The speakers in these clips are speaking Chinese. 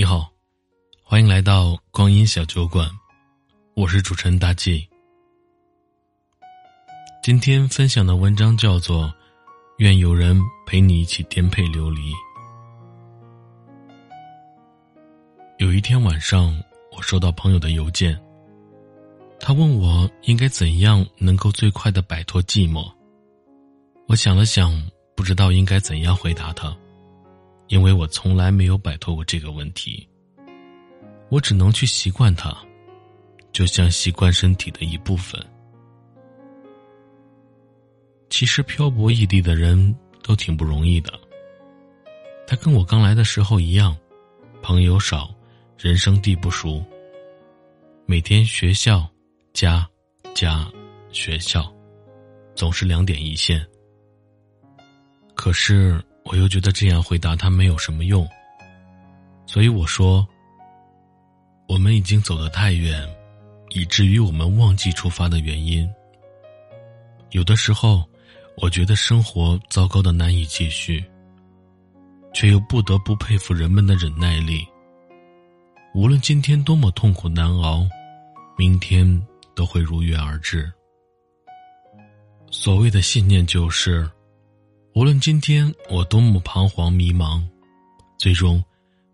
你好，欢迎来到光阴小酒馆，我是主持人大 G。今天分享的文章叫做《愿有人陪你一起颠沛流离》。有一天晚上，我收到朋友的邮件，他问我应该怎样能够最快的摆脱寂寞。我想了想，不知道应该怎样回答他。因为我从来没有摆脱过这个问题，我只能去习惯它，就像习惯身体的一部分。其实漂泊异地的人都挺不容易的。他跟我刚来的时候一样，朋友少，人生地不熟。每天学校、家、家、学校，总是两点一线。可是。我又觉得这样回答他没有什么用，所以我说：“我们已经走得太远，以至于我们忘记出发的原因。有的时候，我觉得生活糟糕的难以继续，却又不得不佩服人们的忍耐力。无论今天多么痛苦难熬，明天都会如约而至。所谓的信念就是。”无论今天我多么彷徨迷茫，最终，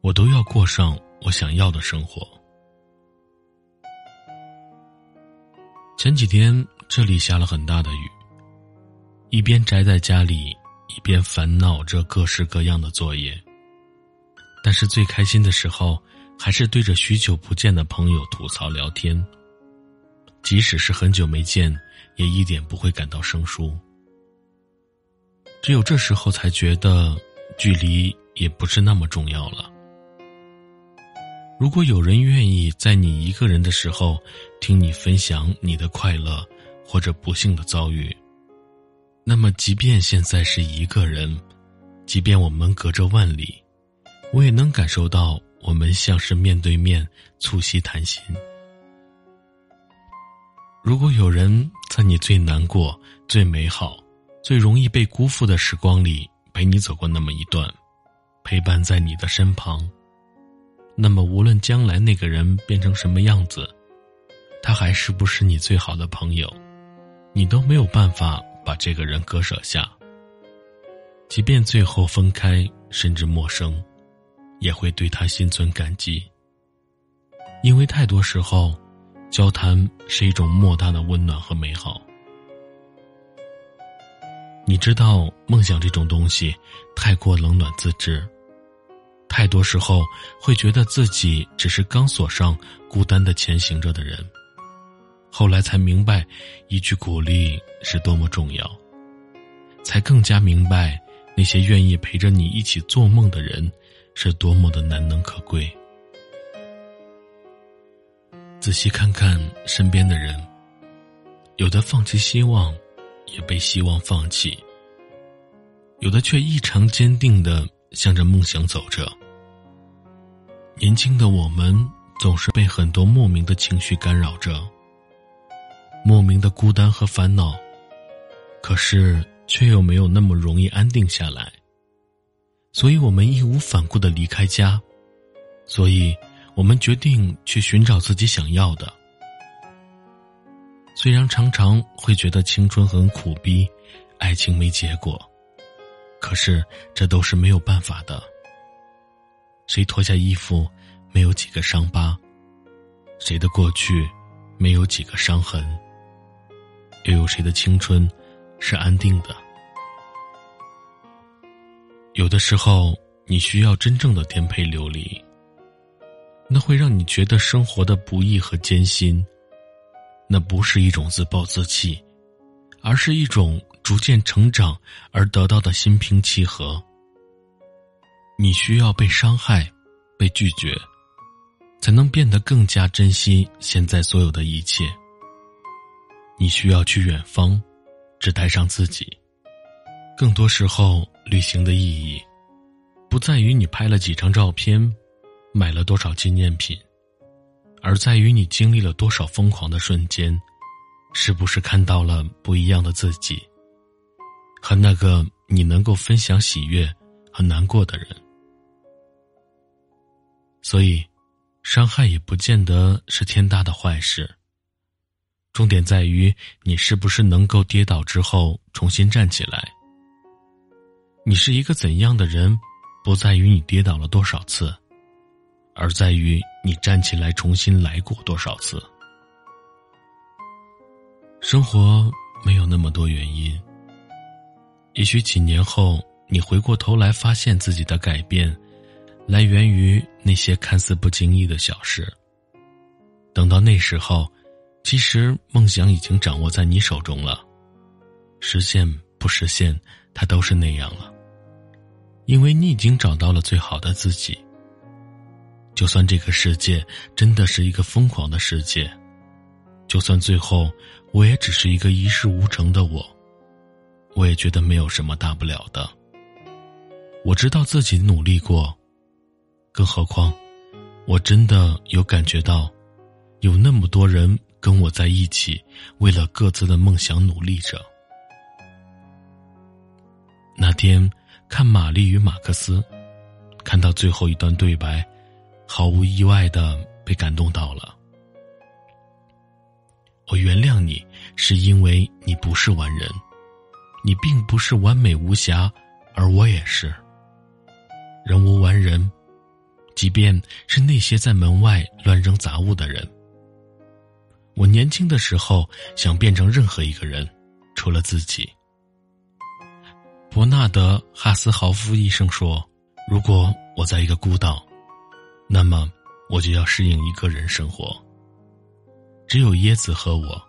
我都要过上我想要的生活。前几天这里下了很大的雨，一边宅在家里，一边烦恼着各式各样的作业。但是最开心的时候，还是对着许久不见的朋友吐槽聊天。即使是很久没见，也一点不会感到生疏。只有这时候才觉得，距离也不是那么重要了。如果有人愿意在你一个人的时候，听你分享你的快乐或者不幸的遭遇，那么即便现在是一个人，即便我们隔着万里，我也能感受到我们像是面对面促膝谈心。如果有人在你最难过、最美好。最容易被辜负的时光里，陪你走过那么一段，陪伴在你的身旁。那么，无论将来那个人变成什么样子，他还是不是你最好的朋友，你都没有办法把这个人割舍下。即便最后分开，甚至陌生，也会对他心存感激。因为太多时候，交谈是一种莫大的温暖和美好。你知道，梦想这种东西太过冷暖自知，太多时候会觉得自己只是钢索上孤单的前行着的人。后来才明白，一句鼓励是多么重要，才更加明白那些愿意陪着你一起做梦的人是多么的难能可贵。仔细看看身边的人，有的放弃希望。也被希望放弃，有的却异常坚定的向着梦想走着。年轻的我们总是被很多莫名的情绪干扰着，莫名的孤单和烦恼，可是却又没有那么容易安定下来。所以我们义无反顾的离开家，所以我们决定去寻找自己想要的。虽然常常会觉得青春很苦逼，爱情没结果，可是这都是没有办法的。谁脱下衣服，没有几个伤疤；谁的过去，没有几个伤痕；又有谁的青春是安定的？有的时候，你需要真正的颠沛流离，那会让你觉得生活的不易和艰辛。那不是一种自暴自弃，而是一种逐渐成长而得到的心平气和。你需要被伤害，被拒绝，才能变得更加珍惜现在所有的一切。你需要去远方，只带上自己。更多时候，旅行的意义，不在于你拍了几张照片，买了多少纪念品。而在于你经历了多少疯狂的瞬间，是不是看到了不一样的自己，和那个你能够分享喜悦和难过的人。所以，伤害也不见得是天大的坏事。重点在于你是不是能够跌倒之后重新站起来。你是一个怎样的人，不在于你跌倒了多少次，而在于你站起来重新来过多少次。生活没有那么多原因，也许几年后你回过头来发现自己的改变，来源于那些看似不经意的小事。等到那时候。其实梦想已经掌握在你手中了，实现不实现，它都是那样了。因为你已经找到了最好的自己。就算这个世界真的是一个疯狂的世界，就算最后我也只是一个一事无成的我，我也觉得没有什么大不了的。我知道自己努力过，更何况，我真的有感觉到，有那么多人。跟我在一起，为了各自的梦想努力着。那天看《玛丽与马克思》，看到最后一段对白，毫无意外的被感动到了。我原谅你，是因为你不是完人，你并不是完美无瑕，而我也是。人无完人，即便是那些在门外乱扔杂物的人。我年轻的时候想变成任何一个人，除了自己。伯纳德·哈斯豪夫医生说：“如果我在一个孤岛，那么我就要适应一个人生活。只有椰子和我。”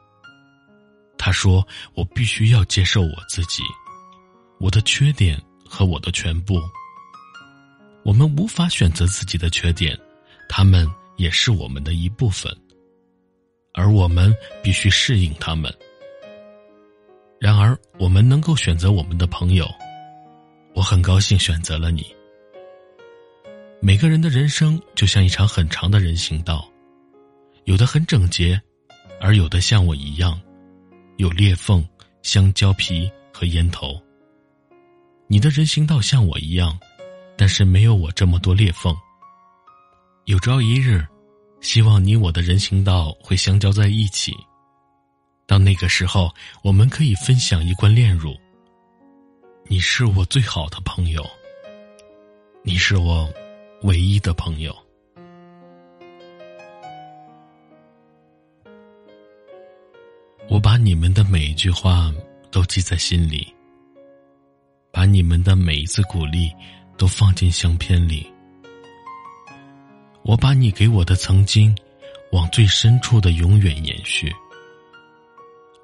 他说：“我必须要接受我自己，我的缺点和我的全部。我们无法选择自己的缺点，他们也是我们的一部分。”而我们必须适应他们。然而，我们能够选择我们的朋友，我很高兴选择了你。每个人的人生就像一场很长的人行道，有的很整洁，而有的像我一样，有裂缝、香蕉皮和烟头。你的人行道像我一样，但是没有我这么多裂缝。有朝一日。希望你我的人行道会相交在一起。到那个时候，我们可以分享一罐炼乳。你是我最好的朋友，你是我唯一的朋友。我把你们的每一句话都记在心里，把你们的每一次鼓励都放进相片里。我把你给我的曾经，往最深处的永远延续。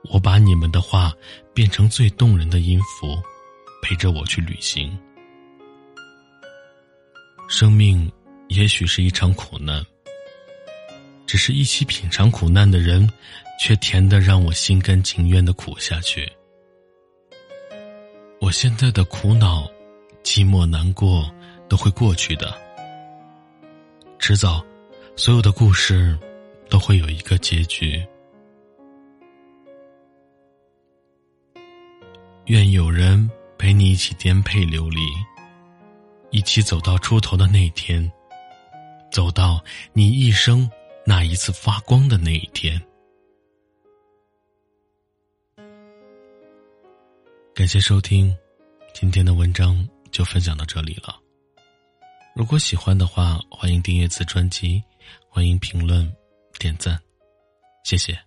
我把你们的话变成最动人的音符，陪着我去旅行。生命也许是一场苦难，只是一起品尝苦难的人，却甜的让我心甘情愿的苦下去。我现在的苦恼、寂寞、难过都会过去的。迟早，所有的故事都会有一个结局。愿有人陪你一起颠沛流离，一起走到出头的那一天，走到你一生那一次发光的那一天。感谢收听，今天的文章就分享到这里了。如果喜欢的话，欢迎订阅此专辑，欢迎评论、点赞，谢谢。